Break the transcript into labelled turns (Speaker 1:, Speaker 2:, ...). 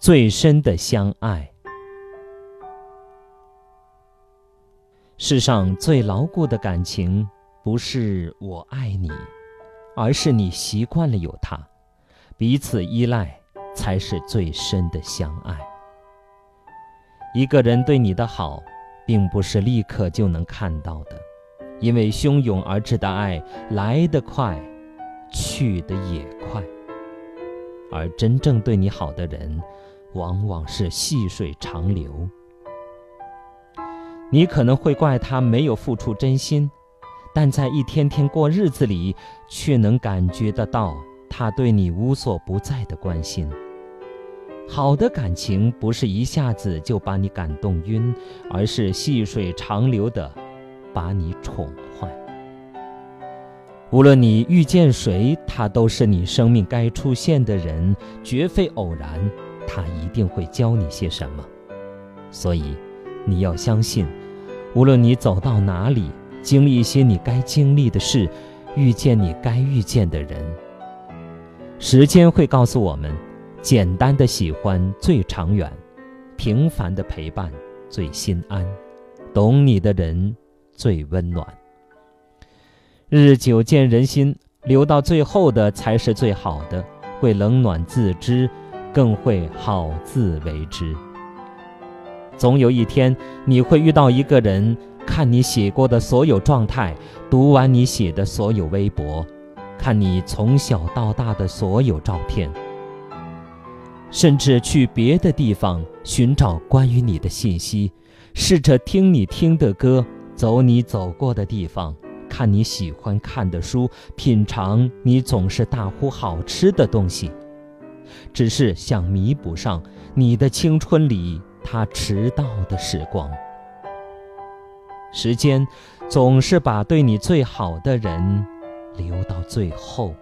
Speaker 1: 最深的相爱。世上最牢固的感情，不是我爱你，而是你习惯了有他，彼此依赖，才是最深的相爱。一个人对你的好，并不是立刻就能看到的，因为汹涌而至的爱来得快，去得也快。而真正对你好的人，往往是细水长流。你可能会怪他没有付出真心，但在一天天过日子里，却能感觉得到他对你无所不在的关心。好的感情不是一下子就把你感动晕，而是细水长流的把你宠坏。无论你遇见谁，他都是你生命该出现的人，绝非偶然。他一定会教你些什么，所以你要相信。无论你走到哪里，经历一些你该经历的事，遇见你该遇见的人，时间会告诉我们：简单的喜欢最长远，平凡的陪伴最心安，懂你的人最温暖。日久见人心，留到最后的才是最好的，会冷暖自知，更会好自为之。总有一天，你会遇到一个人，看你写过的所有状态，读完你写的所有微博，看你从小到大的所有照片，甚至去别的地方寻找关于你的信息，试着听你听的歌，走你走过的地方，看你喜欢看的书，品尝你总是大呼好吃的东西，只是想弥补上你的青春里。他迟到的时光，时间总是把对你最好的人留到最后。